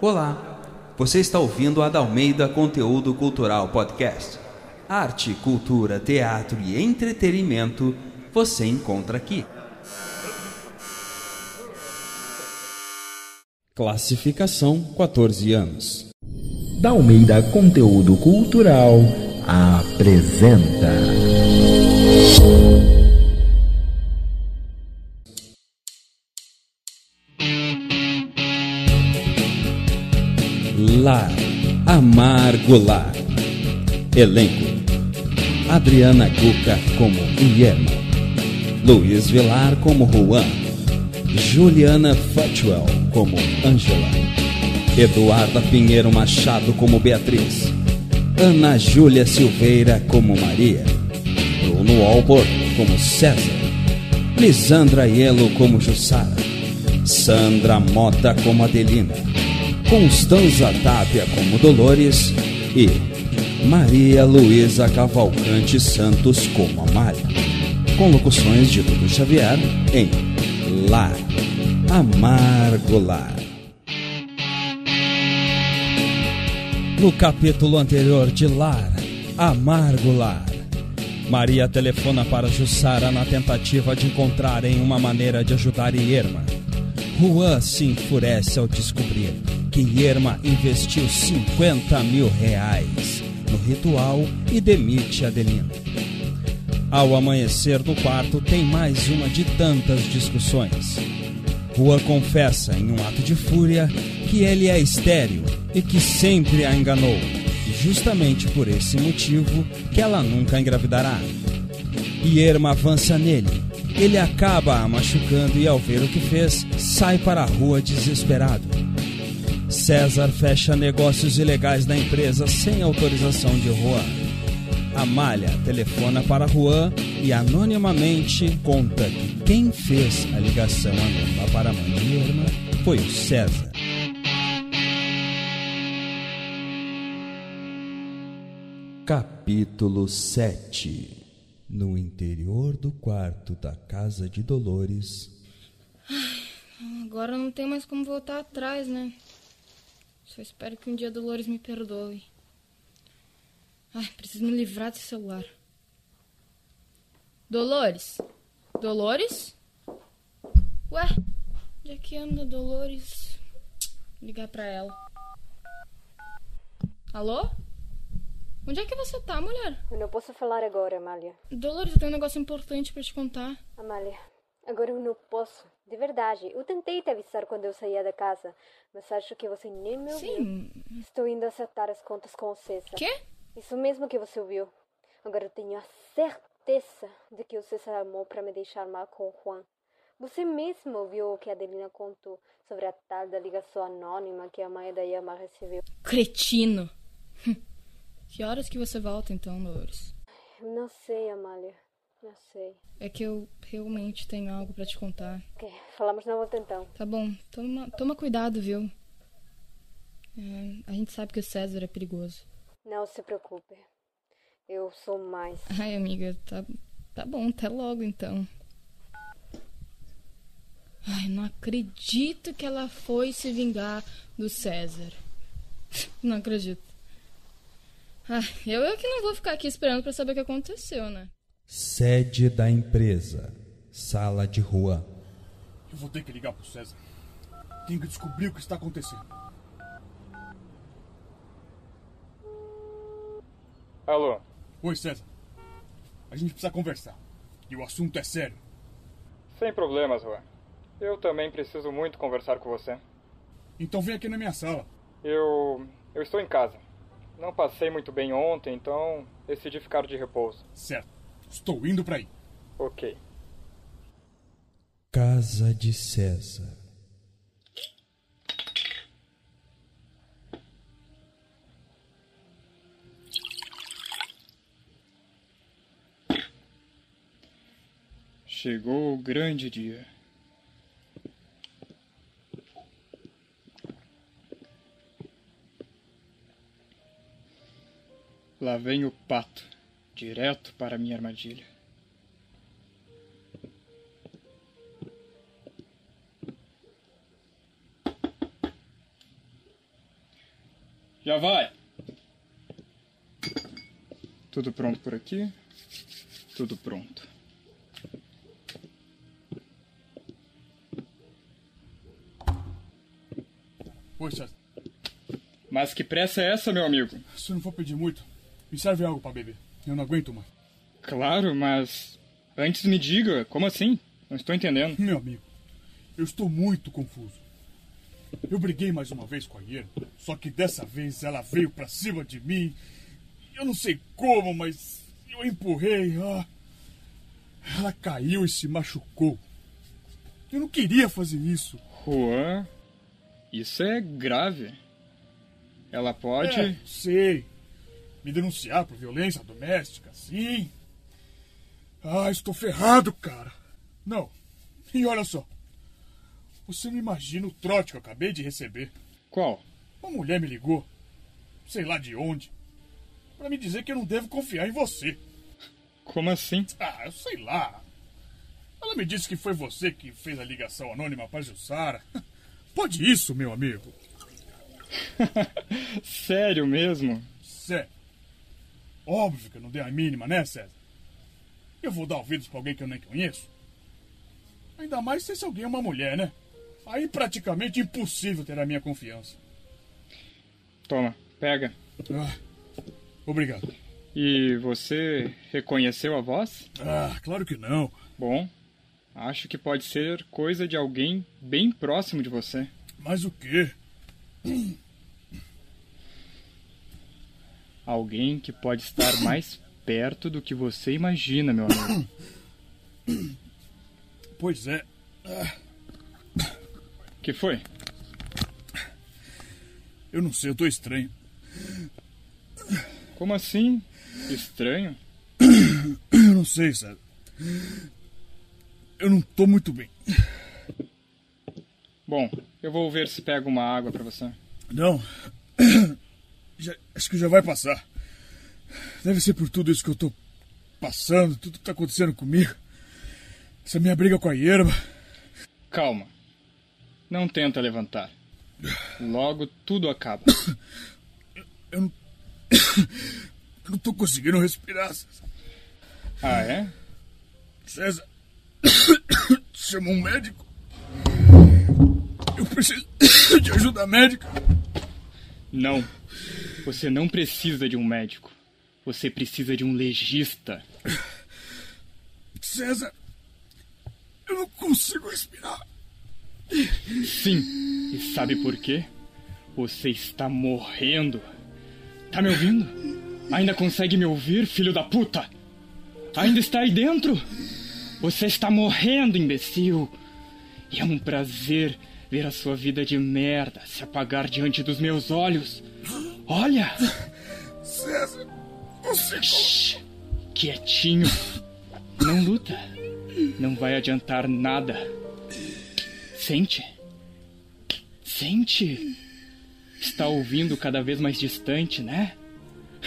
Olá, você está ouvindo a Dalmeida Conteúdo Cultural Podcast. Arte, cultura, teatro e entretenimento você encontra aqui. Classificação 14 anos. Dalmeida Conteúdo Cultural apresenta. Lar, Amargo Lar. Elenco: Adriana Cuca como Guilherme, Luiz Vilar como Juan, Juliana Futwell como Angela, Eduarda Pinheiro Machado como Beatriz, Ana Júlia Silveira como Maria, Bruno Albor como César, Lisandra Ielo como Jussara, Sandra Mota como Adelina, Constanza Tapia como Dolores e Maria Luísa Cavalcante Santos como Amália. Com locuções de Dudu Xavier em Lar, Amargo Lar. No capítulo anterior de Lar, Amargo Lar, Maria telefona para Jussara na tentativa de encontrarem uma maneira de ajudar Irma. Juan se enfurece ao descobrir que Irma investiu 50 mil reais no ritual e demite Adelina. Ao amanhecer do quarto, tem mais uma de tantas discussões. Juan confessa, em um ato de fúria, que ele é estéril e que sempre a enganou, e justamente por esse motivo que ela nunca engravidará. Irma avança nele. Ele acaba a machucando e, ao ver o que fez, sai para a rua desesperado. César fecha negócios ilegais na empresa sem autorização de Juan. Amália telefona para Juan e anonimamente conta que quem fez a ligação anônima para a mãe de Irma foi o César. Capítulo 7 No interior do quarto da casa de Dolores. Agora não tem mais como voltar atrás, né? Só espero que um dia Dolores me perdoe. Ai, preciso me livrar desse celular. Dolores? Dolores? Ué, onde é que anda Dolores? Ligar pra ela. Alô? Onde é que você tá, mulher? Eu não posso falar agora, Amália. Dolores, eu tenho um negócio importante pra te contar. Amália, agora eu não posso. De verdade, eu tentei te avisar quando eu saía da casa, mas acho que você nem me ouviu. Sim. Estou indo acertar as contas com o César. Quê? Isso mesmo que você ouviu. Agora eu tenho a certeza de que o César armou para me deixar mal com o Juan. Você mesmo ouviu o que a Adelina contou sobre a tal da ligação anônima que a mãe da Yama recebeu. Cretino. que horas que você volta então, Dolores? Não sei, Amália. Não sei. É que eu realmente tenho algo pra te contar. Ok, falamos na outra então. Tá bom, toma, toma cuidado, viu? É, a gente sabe que o César é perigoso. Não se preocupe. Eu sou mais. Ai, amiga, tá, tá bom, até logo então. Ai, não acredito que ela foi se vingar do César. Não acredito. Ai, eu é que não vou ficar aqui esperando pra saber o que aconteceu, né? Sede da empresa. Sala de rua. Eu vou ter que ligar pro César. Tenho que descobrir o que está acontecendo. Alô? Oi, César. A gente precisa conversar. E o assunto é sério. Sem problemas, Juan. Eu também preciso muito conversar com você. Então vem aqui na minha sala. Eu. Eu estou em casa. Não passei muito bem ontem, então decidi ficar de repouso. Certo. Estou indo para aí. Ok. Casa de César. Chegou o grande dia. Lá vem o pato, direto para minha armadilha. Já vai! Tudo pronto por aqui? Tudo pronto. Poxa. Mas que pressa é essa, meu amigo? Se eu não for pedir muito, me serve algo para beber. Eu não aguento mais. Claro, mas. Antes me diga, como assim? Não estou entendendo. Meu amigo, eu estou muito confuso. Eu briguei mais uma vez com a Iena, só que dessa vez ela veio pra cima de mim. Eu não sei como, mas eu empurrei. Ah, ela caiu e se machucou. Eu não queria fazer isso. Juan, isso é grave. Ela pode. É, sei. Me denunciar por violência doméstica, sim. Ah, estou ferrado, cara. Não. E olha só. Você não imagina o trote que eu acabei de receber. Qual? Uma mulher me ligou, sei lá de onde, para me dizer que eu não devo confiar em você. Como assim? Ah, eu sei lá. Ela me disse que foi você que fez a ligação anônima para Jussara. Pode isso, meu amigo. Sério mesmo? Sério. Óbvio que eu não dei a mínima, né, César? Eu vou dar ouvidos pra alguém que eu nem conheço? Ainda mais se esse alguém é uma mulher, né? Aí praticamente impossível ter a minha confiança. Toma, pega. Ah, obrigado. E você reconheceu a voz? Ah, claro que não. Bom, acho que pode ser coisa de alguém bem próximo de você. Mas o quê? Alguém que pode estar mais perto do que você imagina, meu amigo. Pois é. Ah, que foi? eu não sei, eu tô estranho. Como assim? Estranho? Eu não sei, César. Eu não tô muito bem. Bom, eu vou ver se pego uma água pra você. Não. Já- acho que já vai passar. Deve ser por tudo isso que eu tô passando, tudo que tá acontecendo comigo. Essa minha briga com a Hierba. Calma. Não tenta levantar. Logo tudo acaba. Eu não. eu não tô conseguindo respirar, César. Ah, é? César. Chama um médico. Eu preciso de ajuda médica. Não. Você não precisa de um médico. Você precisa de um legista. César. Eu não consigo respirar. Sim. E sabe por quê? Você está morrendo. Tá me ouvindo? Ainda consegue me ouvir, filho da puta? Ainda está aí dentro? Você está morrendo, imbecil. E é um prazer ver a sua vida de merda se apagar diante dos meus olhos. Olha! César. Você. Shh, quietinho. Não luta. Não vai adiantar nada. Sente. Sente. Está ouvindo cada vez mais distante, né?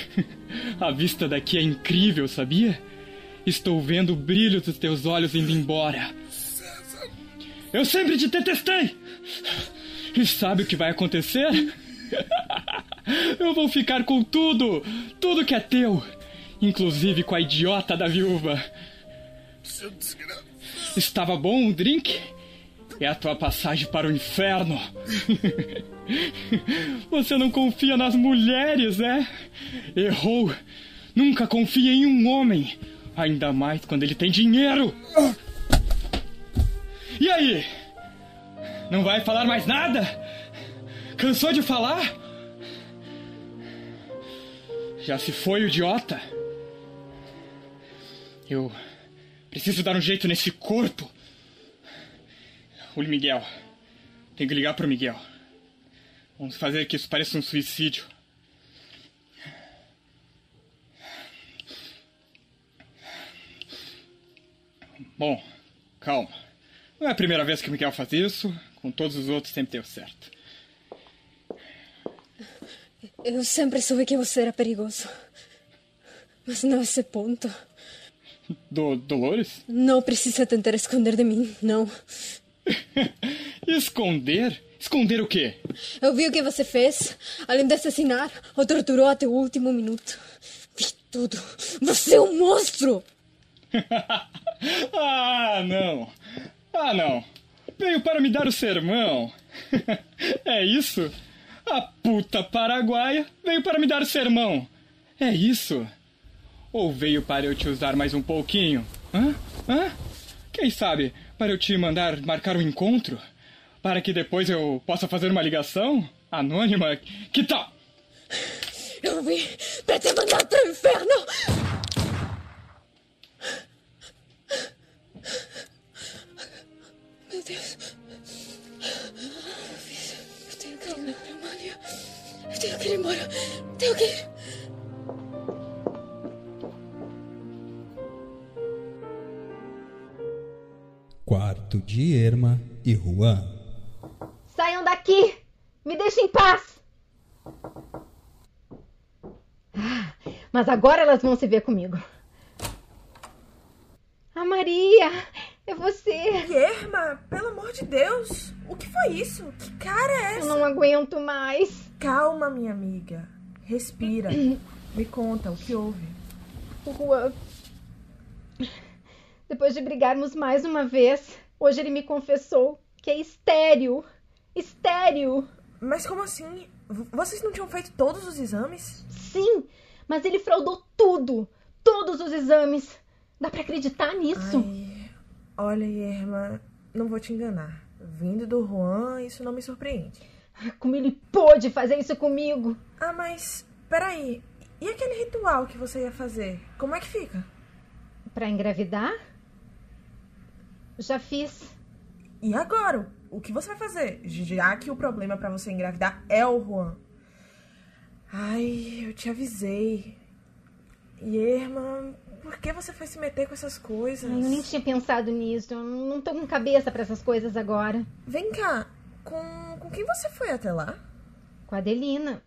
A vista daqui é incrível, sabia? Estou vendo o brilho dos teus olhos indo embora. Eu sempre te detestei! E sabe o que vai acontecer? Eu vou ficar com tudo! Tudo que é teu! Inclusive com a idiota da viúva. Seu desgraçado. Estava bom o drink? É a tua passagem para o inferno. Você não confia nas mulheres, é? Errou. Nunca confia em um homem. Ainda mais quando ele tem dinheiro. E aí? Não vai falar mais nada? Cansou de falar? Já se foi o idiota? Eu preciso dar um jeito nesse corpo. O Miguel. Tem que ligar pro Miguel. Vamos fazer que isso pareça um suicídio. Bom, calma. Não é a primeira vez que o Miguel faz isso. Com todos os outros sempre deu certo. Eu sempre soube que você era perigoso. Mas não esse ponto. Do Dolores? Não precisa tentar esconder de mim, não. Esconder? Esconder o quê? Eu vi o que você fez. Além de assassinar, o torturou até o último minuto. Vi tudo. Você é um monstro! ah, não. Ah, não. Veio para me dar o sermão. é isso? A puta paraguaia veio para me dar sermão. É isso? Ou veio para eu te usar mais um pouquinho? Hã? Hã? Quem sabe para eu te mandar marcar um encontro? Para que depois eu possa fazer uma ligação anônima? Que tal? Eu vim para te mandar o inferno! Meu Deus. Tenho que ir embora. Tenho que ir. Quarto de Irma e Juan. Saiam daqui! Me deixem em paz! Ah, mas agora elas vão se ver comigo. A Maria! É você! Irma, pelo amor de Deus! O que foi isso? Que cara é Eu essa? não aguento mais. Calma, minha amiga. Respira. Me conta o que houve. O Juan. Depois de brigarmos mais uma vez, hoje ele me confessou que é estéreo. Estéreo! Mas como assim? V- Vocês não tinham feito todos os exames? Sim, mas ele fraudou tudo. Todos os exames. Dá pra acreditar nisso? Ai, olha, Irma, não vou te enganar. Vindo do Juan, isso não me surpreende. Como ele pôde fazer isso comigo? Ah, mas peraí. E aquele ritual que você ia fazer? Como é que fica? Pra engravidar? Já fiz. E agora? O que você vai fazer? Já que o problema pra você engravidar é o Juan. Ai, eu te avisei. Irma, por que você foi se meter com essas coisas? Eu nem tinha pensado nisso. Eu não tô com cabeça pra essas coisas agora. Vem cá, com, com quem você foi até lá? Com a Adelina.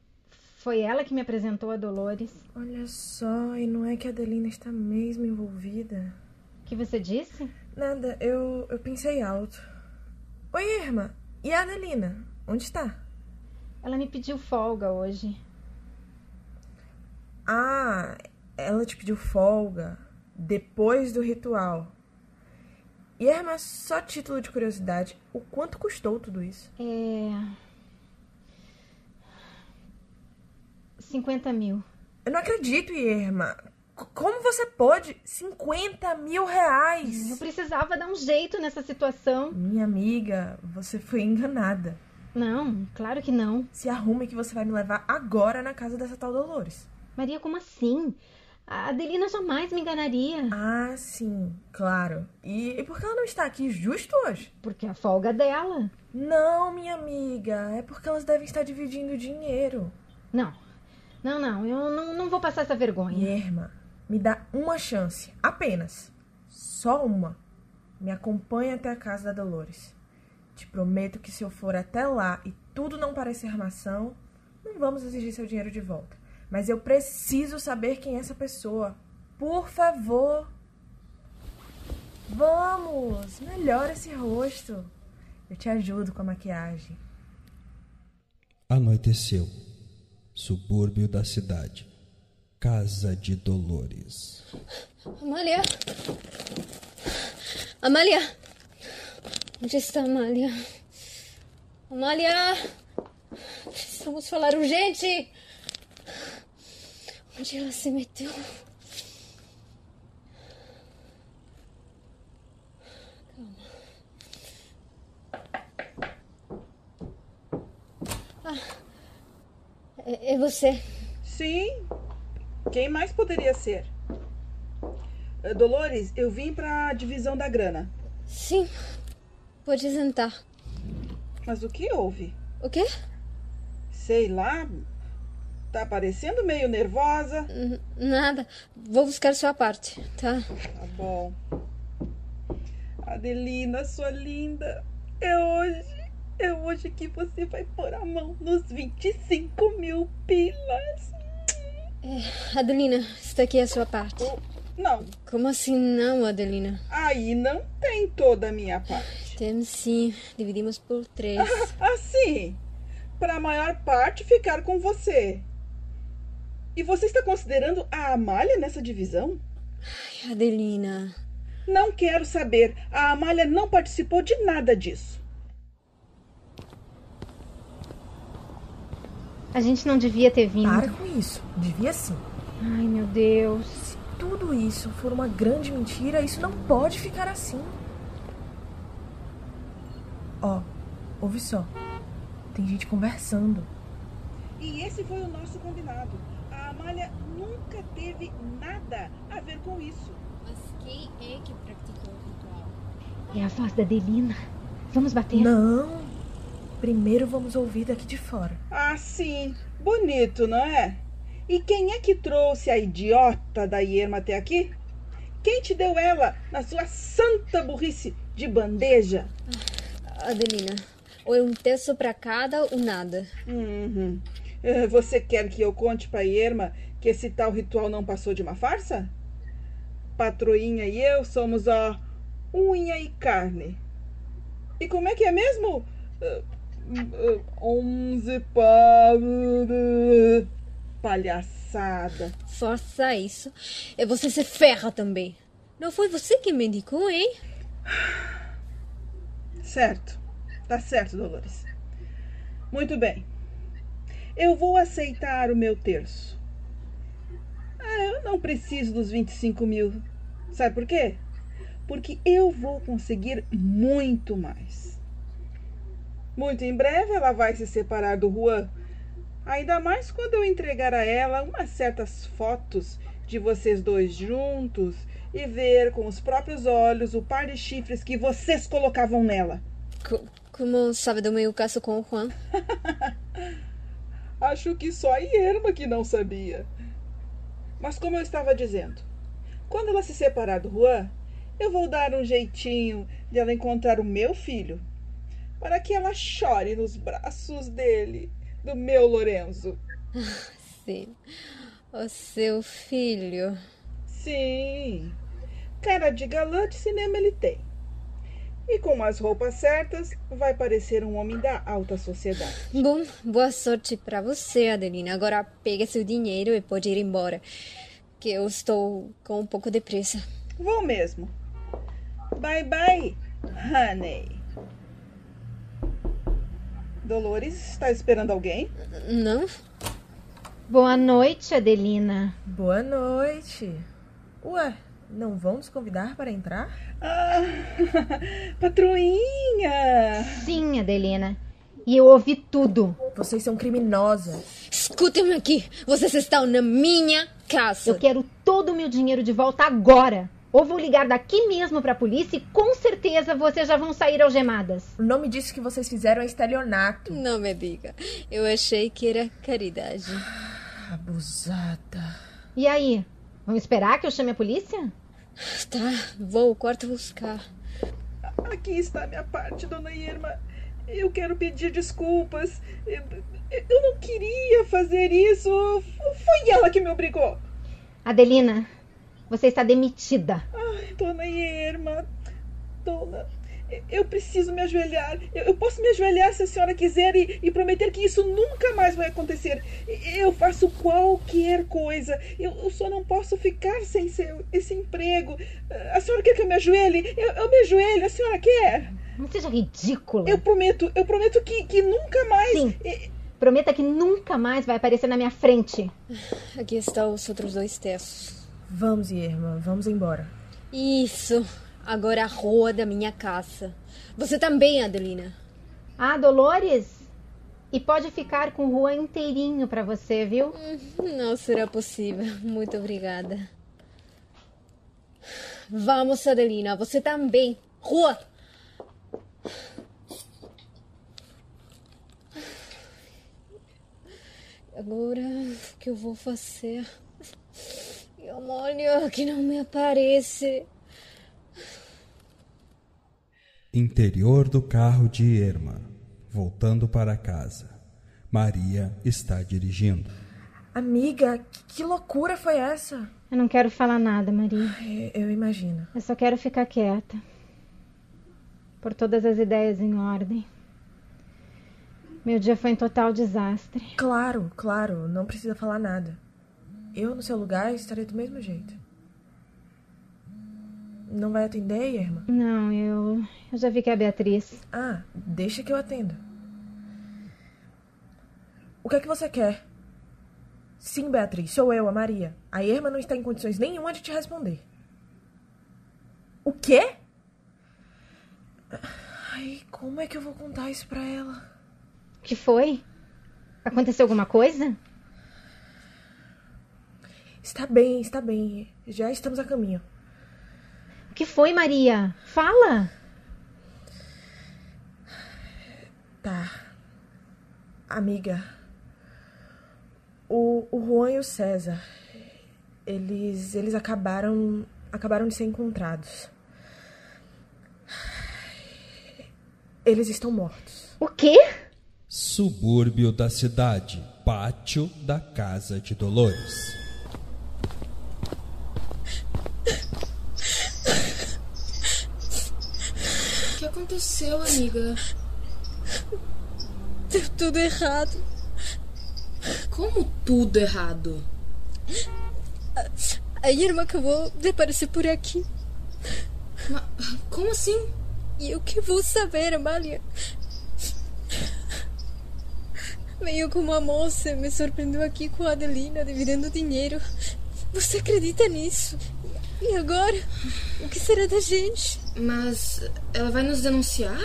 Foi ela que me apresentou a Dolores. Olha só, e não é que a Adelina está mesmo envolvida? O que você disse? Nada, eu, eu pensei alto. Oi, Irma, e a Adelina? Onde está? Ela me pediu folga hoje. Ah, ela te pediu folga depois do ritual. E Irma, só título de curiosidade, o quanto custou tudo isso? É. 50 mil. Eu não acredito, Irma. Como você pôde? 50 mil reais! Eu precisava dar um jeito nessa situação. Minha amiga, você foi enganada. Não, claro que não. Se arrume que você vai me levar agora na casa dessa tal Dolores. Maria, como assim? A Adelina jamais me enganaria. Ah, sim, claro. E, e por que ela não está aqui justo hoje? Porque a folga dela. Não, minha amiga, é porque elas devem estar dividindo o dinheiro. Não. Não, não, eu não, não vou passar essa vergonha. Irma, me dá uma chance, apenas. Só uma. Me acompanha até a casa da Dolores. Te prometo que se eu for até lá e tudo não parecer armação, não vamos exigir seu dinheiro de volta. Mas eu preciso saber quem é essa pessoa. Por favor. Vamos, melhora esse rosto. Eu te ajudo com a maquiagem. Anoiteceu. Subúrbio da cidade. Casa de Dolores. Amália! Amália! Onde está Amália? Amália! Precisamos falar urgente! Onde ela se meteu? Calma. Ah, é, é você. Sim. Quem mais poderia ser? Eh, Dolores, eu vim para a divisão da grana. Sim. Pode sentar. Mas o que houve? O quê? Sei lá. Tá parecendo meio nervosa. Nada. Vou buscar sua parte, tá? Tá bom. Adelina, sua linda. É hoje. É hoje que você vai pôr a mão nos 25 mil pilas. Adelina, está aqui a sua parte. Não, Como assim não, Adelina? aí não tem toda a minha parte. Temos sim, dividimos por três. Assim, para a maior parte ficar com você. E você está considerando a Amália nessa divisão? Ai, Adelina. Não quero saber. A Amália não participou de nada disso. A gente não devia ter vindo. Para com isso. Devia sim. Ai, meu Deus. Se tudo isso for uma grande mentira, isso não pode ficar assim. Ó, ouve só. Tem gente conversando. E esse foi o nosso combinado. A Amália nunca teve nada a ver com isso. Mas quem é que praticou o ritual? É a voz da Delina. Vamos bater? Não. Primeiro vamos ouvir daqui de fora. Ah, sim. Bonito, não é? E quem é que trouxe a idiota da Irma até aqui? Quem te deu ela na sua santa burrice de bandeja? Adelina, ou é um terço para cada ou nada. Uhum. Eh, Você quer que eu conte pra Irma que esse tal ritual não passou de uma farsa? Patroinha e eu somos a unha e carne. E como é que é mesmo? Eh, eh, Onze para... Palhaçada. Força isso. E você se ferra também. Não foi você que me indicou, hein? Certo. Tá certo, Dolores. Muito bem. Eu vou aceitar o meu terço. Ah, eu não preciso dos 25 mil. Sabe por quê? Porque eu vou conseguir muito mais. Muito em breve ela vai se separar do Juan. Ainda mais quando eu entregar a ela umas certas fotos de vocês dois juntos e ver com os próprios olhos o par de chifres que vocês colocavam nela. Co- como sabe do meu caso com o Juan? Acho que só a Irma que não sabia. Mas como eu estava dizendo, quando ela se separar do Juan, eu vou dar um jeitinho de ela encontrar o meu filho, para que ela chore nos braços dele, do meu Lorenzo. Sim. O seu filho. Sim, cara de galã de cinema ele tem. E com as roupas certas, vai parecer um homem da alta sociedade. Bom, boa sorte para você, Adelina. Agora pega seu dinheiro e pode ir embora. Que eu estou com um pouco de pressa. Vou mesmo. Bye bye, honey. Dolores, está esperando alguém? Não? Boa noite, Adelina. Boa noite. Ué, não vão nos convidar para entrar? Ah, patroinha! Sim, Adelina. E eu ouvi tudo. Vocês são criminosas. Escutem-me aqui. Vocês estão na minha casa. Eu quero todo o meu dinheiro de volta agora. Ou vou ligar daqui mesmo pra polícia e com certeza vocês já vão sair algemadas. O nome disso que vocês fizeram é estelionato. Não me diga. Eu achei que era caridade. Abusada. E aí? Vão esperar que eu chame a polícia? Tá, vou ao quarto buscar. Aqui está a minha parte, dona Irma. Eu quero pedir desculpas. Eu, eu não queria fazer isso. Foi ela que me obrigou. Adelina, você está demitida. Ai, dona Irma, dona, eu preciso me ajoelhar. Eu, posso me ajoelhar se a senhora quiser e, e prometer que isso nunca mais vai acontecer. Eu faço qualquer coisa. Eu, eu só não posso ficar sem seu, esse emprego. A senhora quer que eu me ajoelhe? Eu, eu me ajoelho. A senhora quer? Não seja ridícula. Eu prometo, eu prometo que, que nunca mais. Sim. Prometa que nunca mais vai aparecer na minha frente. Aqui estão os outros dois terços. Vamos, Irma, vamos embora. Isso. Agora a rua da minha casa. Você também, Adelina. Ah, Dolores? E pode ficar com rua inteirinho pra você, viu? Não será possível. Muito obrigada. Vamos, Adelina. Você também. Rua! Agora, o que eu vou fazer? E o molho que não me aparece. Interior do carro de Irma, voltando para casa. Maria está dirigindo. Amiga, que, que loucura foi essa? Eu não quero falar nada, Maria. Eu, eu imagino. Eu só quero ficar quieta. por todas as ideias em ordem. Meu dia foi um total desastre. Claro, claro, não precisa falar nada. Eu, no seu lugar, estarei do mesmo jeito. Não vai atender, irmã? Não, eu, eu já vi que é a Beatriz. Ah, deixa que eu atenda. O que é que você quer? Sim, Beatriz, sou eu, a Maria. A Irma não está em condições nenhuma de te responder. O quê? Ai, como é que eu vou contar isso pra ela? O que foi? Aconteceu alguma coisa? Está bem, está bem. Já estamos a caminho. O que foi, Maria? Fala! Tá. Amiga. O, o Juan e o César. Eles. Eles acabaram. acabaram de ser encontrados. Eles estão mortos. O quê? Subúrbio da cidade. Pátio da Casa de Dolores. Aconteceu, amiga? Deu tudo errado. Como tudo errado? A, irmã acabou de aparecer por aqui. Mas, como assim? E eu que vou saber, Amália? Veio com uma moça, me surpreendeu aqui com a Adelina, dividindo dinheiro. Você acredita nisso? E agora? O que será da gente? Mas ela vai nos denunciar?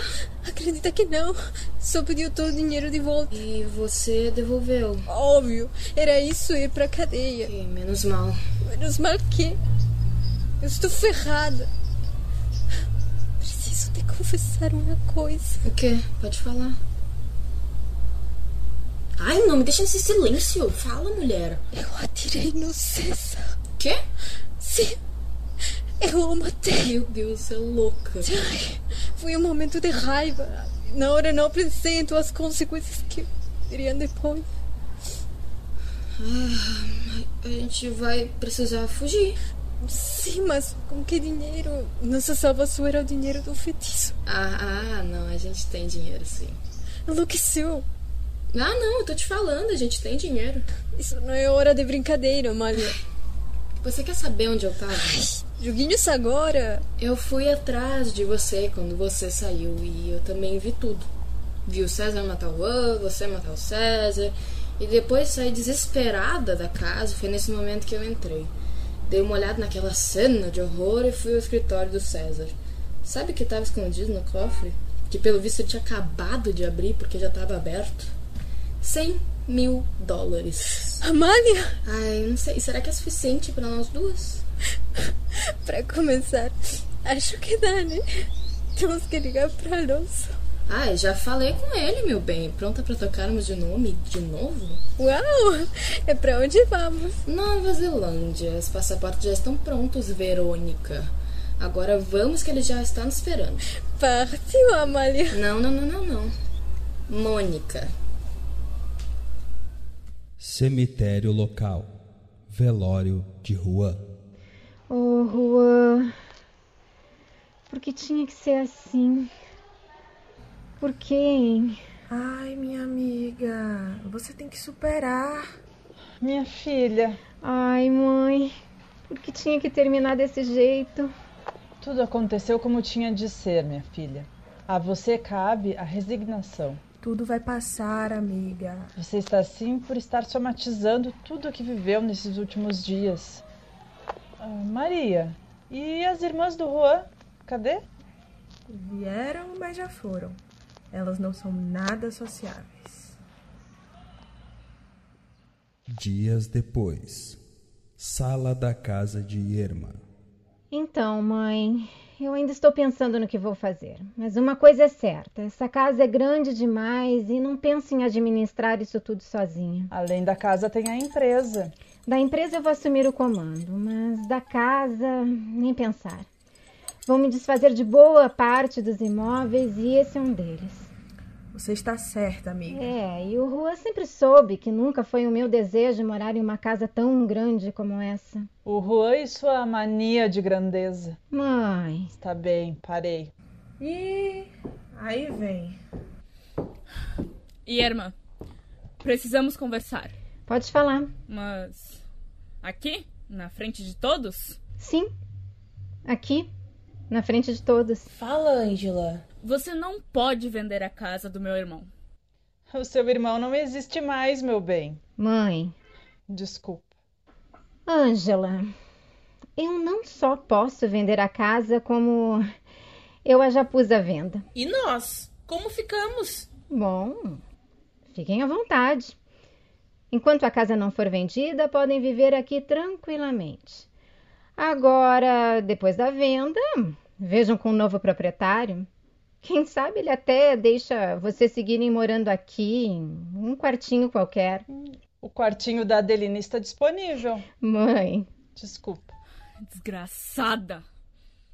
Acredita que não. Só pediu todo o dinheiro de volta. E você devolveu? Óbvio. Era isso ir pra cadeia. E menos mal. Menos mal que? Eu estou ferrada. Preciso te confessar uma coisa. O quê? Pode falar. Ai, não me deixa nesse silêncio. Fala, mulher. Eu atirei no César. Quê? Sim. Eu o matei. Meu Deus, você é louca. Ai, foi um momento de raiva. Na hora não pensei em as consequências que viriam depois. Ah, a gente vai precisar fugir. Sim, mas com que dinheiro? Nossa salvação era o dinheiro do feitiço. Ah, ah, não, a gente tem dinheiro, sim. Enlouqueceu. Ah, não, eu tô te falando, a gente tem dinheiro. Isso não é hora de brincadeira, Maria. Você quer saber onde eu tava? Joguinhos agora. Eu fui atrás de você quando você saiu e eu também vi tudo. Vi o César matar o Juan, você matar o César. E depois saí desesperada da casa. Foi nesse momento que eu entrei. Dei uma olhada naquela cena de horror e fui ao escritório do César. Sabe o que estava escondido no cofre? Que pelo visto ele tinha acabado de abrir porque já estava aberto. 100 mil dólares. Amália! Ai, não sei. Será que é suficiente para nós duas? para começar, acho que dá, né? Temos que ligar para Alonso. Ai, já falei com ele, meu bem. Pronta para tocarmos de nome de novo? Uau! É para onde vamos? Nova Zelândia. Os passaportes já estão prontos, Verônica. Agora vamos que ele já está nos esperando. Partiu, Amália. Não, não, não, não, não. Mônica. Cemitério local. Velório de Juan. Oh, Juan. Por que tinha que ser assim? Por quê, hein? Ai, minha amiga, você tem que superar. Minha filha. Ai, mãe. Por que tinha que terminar desse jeito? Tudo aconteceu como tinha de ser, minha filha. A você cabe a resignação. Tudo vai passar, amiga. Você está assim por estar somatizando tudo o que viveu nesses últimos dias. Ah, Maria, e as irmãs do Juan? Cadê? Vieram, mas já foram. Elas não são nada sociáveis. Dias depois. Sala da casa de Irma. Então, mãe, eu ainda estou pensando no que vou fazer. Mas uma coisa é certa: essa casa é grande demais e não penso em administrar isso tudo sozinha. Além da casa, tem a empresa. Da empresa eu vou assumir o comando, mas da casa, nem pensar. Vou me desfazer de boa parte dos imóveis e esse é um deles. Você está certa, amiga. É, e o Juan sempre soube que nunca foi o meu desejo morar em uma casa tão grande como essa. O Juan e sua mania de grandeza. Mãe. Está bem, parei. E aí vem. Irma, precisamos conversar. Pode falar. Mas. Aqui? Na frente de todos? Sim. Aqui. Na frente de todos. Fala, Angela. Você não pode vender a casa do meu irmão. O seu irmão não existe mais, meu bem. Mãe. Desculpa. Ângela, eu não só posso vender a casa, como eu a já pus à venda. E nós? Como ficamos? Bom, fiquem à vontade. Enquanto a casa não for vendida, podem viver aqui tranquilamente. Agora, depois da venda, vejam com o novo proprietário. Quem sabe ele até deixa vocês seguirem morando aqui, em um quartinho qualquer. O quartinho da Adelina está disponível. Mãe. Desculpa. Desgraçada.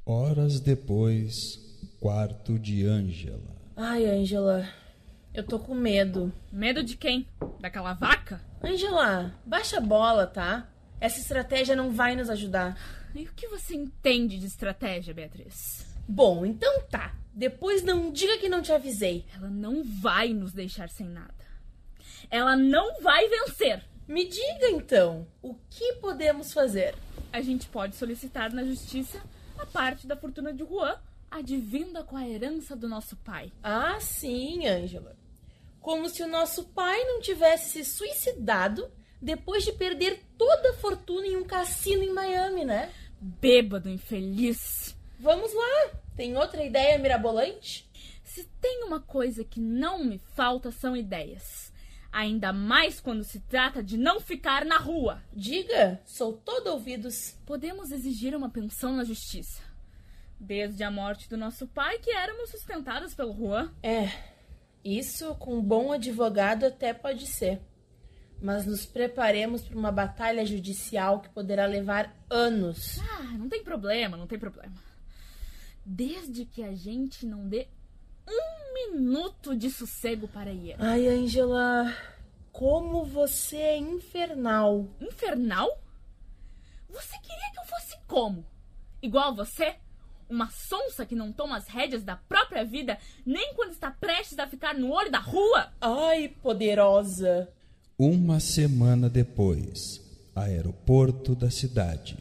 Horas depois, quarto de Ângela. Ai, Ângela, eu tô com medo. Medo de quem? Daquela vaca? Ângela, baixa a bola, tá? Essa estratégia não vai nos ajudar. E o que você entende de estratégia, Beatriz? Bom, então tá. Depois não diga que não te avisei. Ela não vai nos deixar sem nada. Ela não vai vencer. Me diga então, o que podemos fazer? A gente pode solicitar na justiça a parte da fortuna de Juan, advinda com a herança do nosso pai. Ah, sim, Ângela. Como se o nosso pai não tivesse se suicidado depois de perder toda a fortuna em um cassino em Miami, né? Bêbado, infeliz. Vamos lá. Tem outra ideia mirabolante? Se tem uma coisa que não me falta são ideias. Ainda mais quando se trata de não ficar na rua. Diga, sou todo ouvidos. Podemos exigir uma pensão na justiça. Desde a morte do nosso pai, que éramos sustentadas pelo Juan. É, isso com um bom advogado até pode ser. Mas nos preparemos para uma batalha judicial que poderá levar anos. Ah, não tem problema, não tem problema. Desde que a gente não dê um minuto de sossego para ir. Ai, Angela, como você é infernal. Infernal? Você queria que eu fosse como? Igual a você? Uma sonsa que não toma as rédeas da própria vida nem quando está prestes a ficar no olho da rua? Ai, poderosa. Uma semana depois, aeroporto da cidade.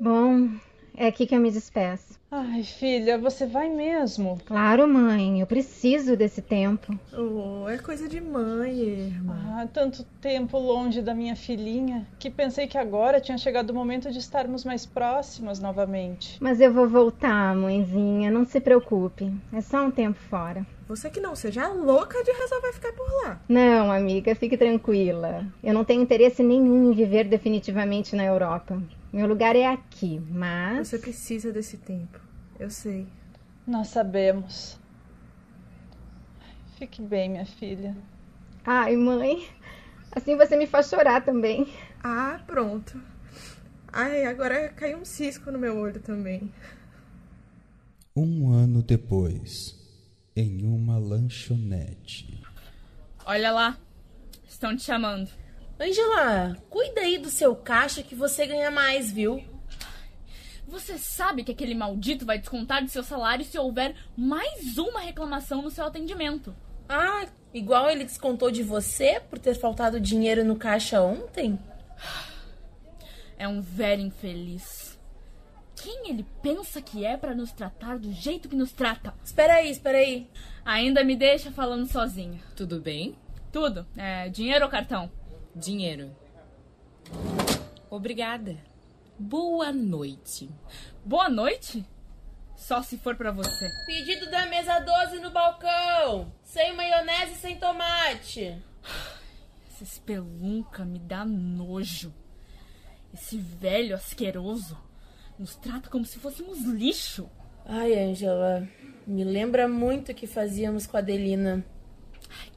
Bom, é aqui que eu me despeço. Ai, filha, você vai mesmo? Claro, mãe, eu preciso desse tempo. Oh, é coisa de mãe, irmã. Ah, tanto tempo longe da minha filhinha que pensei que agora tinha chegado o momento de estarmos mais próximas novamente. Mas eu vou voltar, mãezinha, não se preocupe. É só um tempo fora. Você que não seja louca de resolver ficar por lá. Não, amiga, fique tranquila. Eu não tenho interesse nenhum em viver definitivamente na Europa. Meu lugar é aqui, mas. Você precisa desse tempo. Eu sei. Nós sabemos. Fique bem, minha filha. Ai, mãe. Assim você me faz chorar também. Ah, pronto. Ai, agora caiu um cisco no meu olho também. Um ano depois, em uma lanchonete. Olha lá, estão te chamando. Angela, cuida aí do seu caixa que você ganha mais, viu? Você sabe que aquele maldito vai descontar de seu salário se houver mais uma reclamação no seu atendimento. Ah, igual ele descontou de você por ter faltado dinheiro no caixa ontem? É um velho infeliz. Quem ele pensa que é para nos tratar do jeito que nos trata? Espera aí, espera aí. Ainda me deixa falando sozinha. Tudo bem? Tudo. É dinheiro ou cartão? Dinheiro. Obrigada. Boa noite. Boa noite? Só se for para você. Pedido da mesa 12 no balcão. Sem maionese e sem tomate. Esse espelunca me dá nojo. Esse velho asqueroso nos trata como se fôssemos lixo. Ai, Angela, me lembra muito o que fazíamos com a Adelina.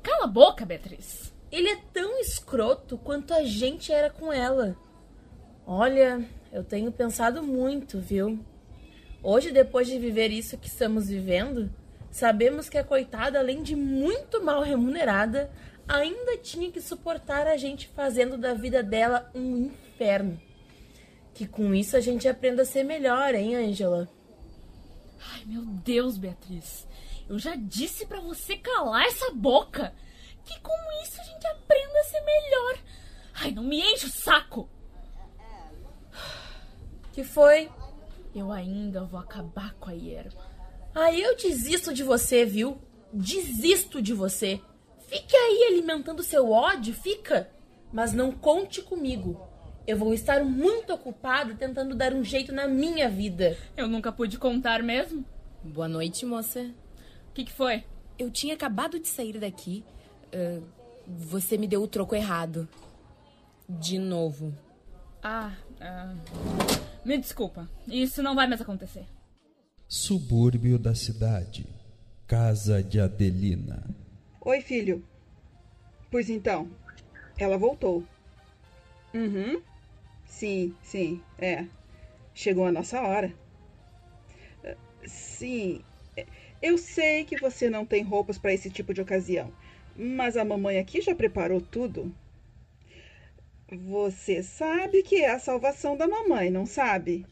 Cala a boca, Beatriz. Ele é tão escroto quanto a gente era com ela. Olha, eu tenho pensado muito, viu? Hoje, depois de viver isso que estamos vivendo, sabemos que a coitada, além de muito mal remunerada, ainda tinha que suportar a gente fazendo da vida dela um inferno. Que com isso a gente aprenda a ser melhor, hein, Angela? Ai, meu Deus, Beatriz. Eu já disse para você calar essa boca. Que com isso a gente aprenda a ser melhor. Ai, não me enche o saco. Que foi? Eu ainda vou acabar com a Yerma. Aí eu desisto de você, viu? Desisto de você. Fique aí alimentando seu ódio, fica. Mas não conte comigo. Eu vou estar muito ocupada tentando dar um jeito na minha vida. Eu nunca pude contar mesmo. Boa noite, moça. O que, que foi? Eu tinha acabado de sair daqui. Uh, você me deu o troco errado. De novo. Ah, uh, me desculpa. Isso não vai mais acontecer. Subúrbio da cidade. Casa de Adelina. Oi, filho. Pois então, ela voltou. Uhum. Sim, sim, é. Chegou a nossa hora. Sim, eu sei que você não tem roupas para esse tipo de ocasião, mas a mamãe aqui já preparou tudo. Você sabe que é a salvação da mamãe, não sabe?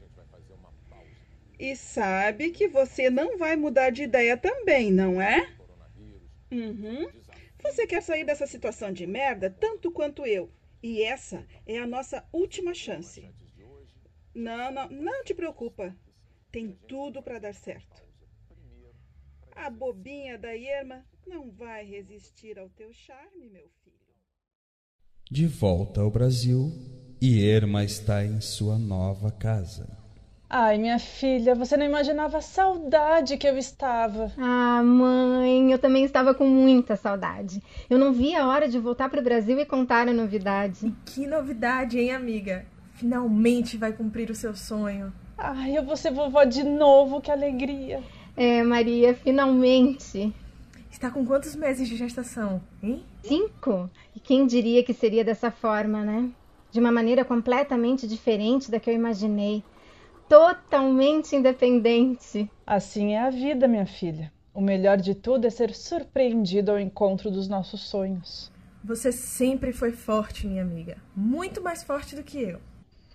E sabe que você não vai mudar de ideia também, não é? Uhum. Você quer sair dessa situação de merda tanto quanto eu. E essa é a nossa última chance. Não, não, não te preocupa. Tem tudo para dar certo. A bobinha da Irma não vai resistir ao teu charme, meu filho. De volta ao Brasil, Irma está em sua nova casa. Ai, minha filha, você não imaginava a saudade que eu estava. Ah, mãe, eu também estava com muita saudade. Eu não via a hora de voltar para o Brasil e contar a novidade. Que novidade, hein, amiga? Finalmente vai cumprir o seu sonho. Ai, eu vou ser vovó de novo, que alegria. É, Maria, finalmente. Está com quantos meses de gestação, hein? Cinco. E quem diria que seria dessa forma, né? De uma maneira completamente diferente da que eu imaginei totalmente independente. Assim é a vida, minha filha. O melhor de tudo é ser surpreendido ao encontro dos nossos sonhos. Você sempre foi forte, minha amiga. Muito mais forte do que eu.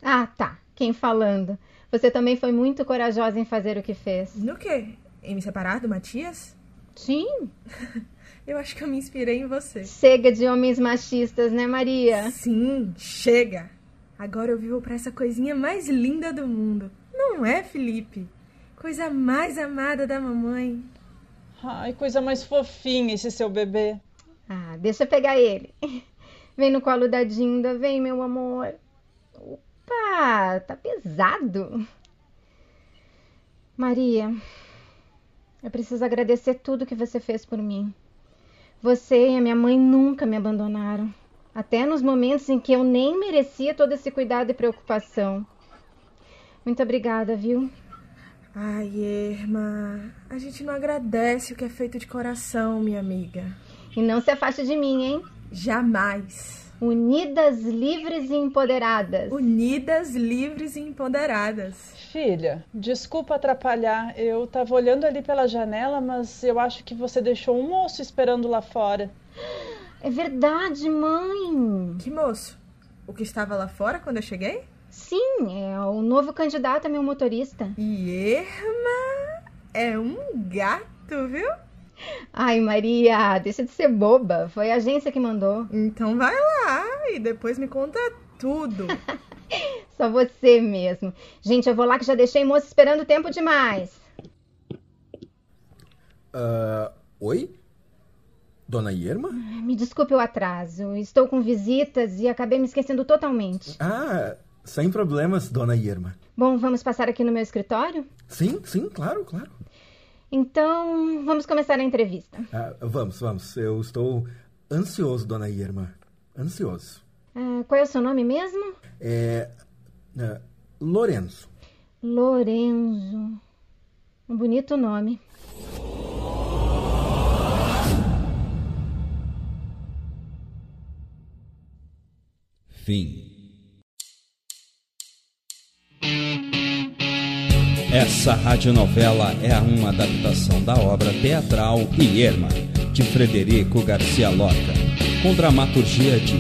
Ah, tá. Quem falando? Você também foi muito corajosa em fazer o que fez. No quê? Em me separar do Matias? Sim. eu acho que eu me inspirei em você. Chega de homens machistas, né, Maria? Sim, chega. Agora eu vivo para essa coisinha mais linda do mundo. Não é, Felipe? Coisa mais amada da mamãe. Ai, coisa mais fofinha esse seu bebê. Ah, deixa eu pegar ele. Vem no colo da Dinda, vem, meu amor. Opa, tá pesado. Maria, eu preciso agradecer tudo que você fez por mim. Você e a minha mãe nunca me abandonaram até nos momentos em que eu nem merecia todo esse cuidado e preocupação. Muito obrigada, viu? Ai, irmã, a gente não agradece o que é feito de coração, minha amiga. E não se afaste de mim, hein? Jamais. Unidas, livres e empoderadas. Unidas, livres e empoderadas. Filha, desculpa atrapalhar. Eu tava olhando ali pela janela, mas eu acho que você deixou um moço esperando lá fora. É verdade, mãe. Que moço? O que estava lá fora quando eu cheguei? Sim, é o novo candidato a meu motorista. Irma é um gato, viu? Ai, Maria, deixa de ser boba. Foi a agência que mandou. Então vai lá e depois me conta tudo. Só você mesmo. Gente, eu vou lá que já deixei moço esperando tempo demais. Uh, oi? Dona Irma? Me desculpe o atraso. Estou com visitas e acabei me esquecendo totalmente. Ah, sem problemas, Dona Irma. Bom, vamos passar aqui no meu escritório? Sim, sim, claro, claro. Então, vamos começar a entrevista. Ah, vamos, vamos. Eu estou ansioso, Dona Irma. Ansioso. Ah, qual é o seu nome mesmo? É. é Lorenzo. Lorenzo. Um bonito nome. Fim. Essa radionovela é uma adaptação da obra teatral Irma, de Frederico Garcia Lorca, com dramaturgia de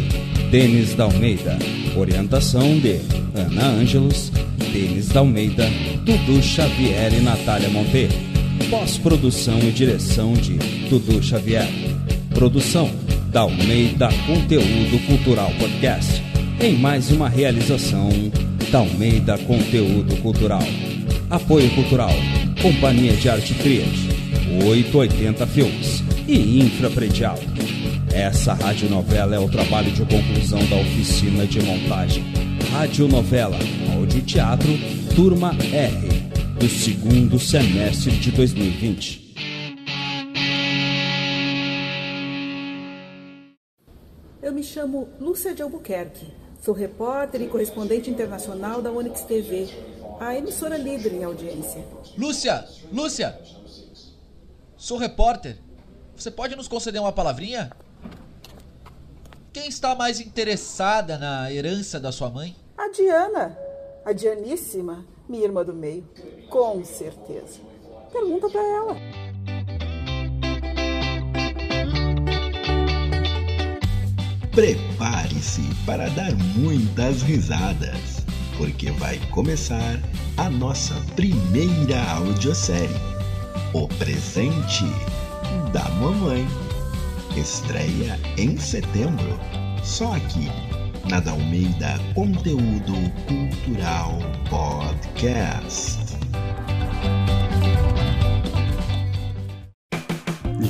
Denis da Almeida, orientação de Ana Ângelos, Denis da Almeida, Dudu Xavier e Natália Monteiro. Pós-produção e direção de Dudu Xavier. Produção da Almeida Conteúdo Cultural Podcast. Em mais uma realização da Almeida Conteúdo Cultural. Apoio Cultural, Companhia de Arte Triad, 880 Filmes e Infrapredial. Essa radionovela é o trabalho de conclusão da oficina de montagem. Radionovela, áudio teatro, turma R, do segundo semestre de 2020. Eu me chamo Lúcia de Albuquerque. Sou repórter e correspondente internacional da Onyx TV, a emissora líder em audiência. Lúcia! Lúcia! Sou repórter. Você pode nos conceder uma palavrinha? Quem está mais interessada na herança da sua mãe? A Diana, a Dianíssima, minha irmã do meio. Com certeza. Pergunta para ela. Prepare-se para dar muitas risadas, porque vai começar a nossa primeira audiosérie, O Presente da Mamãe. Estreia em setembro, só aqui na Dalmeida Conteúdo Cultural Podcast.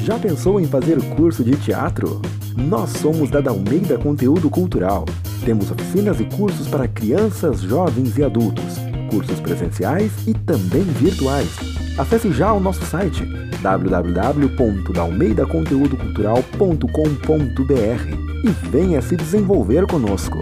Já pensou em fazer curso de teatro? Nós somos da Dalmeida Conteúdo Cultural. Temos oficinas e cursos para crianças, jovens e adultos, cursos presenciais e também virtuais. Acesse já o nosso site www.dalmeidaconteudocultural.com.br e venha se desenvolver conosco.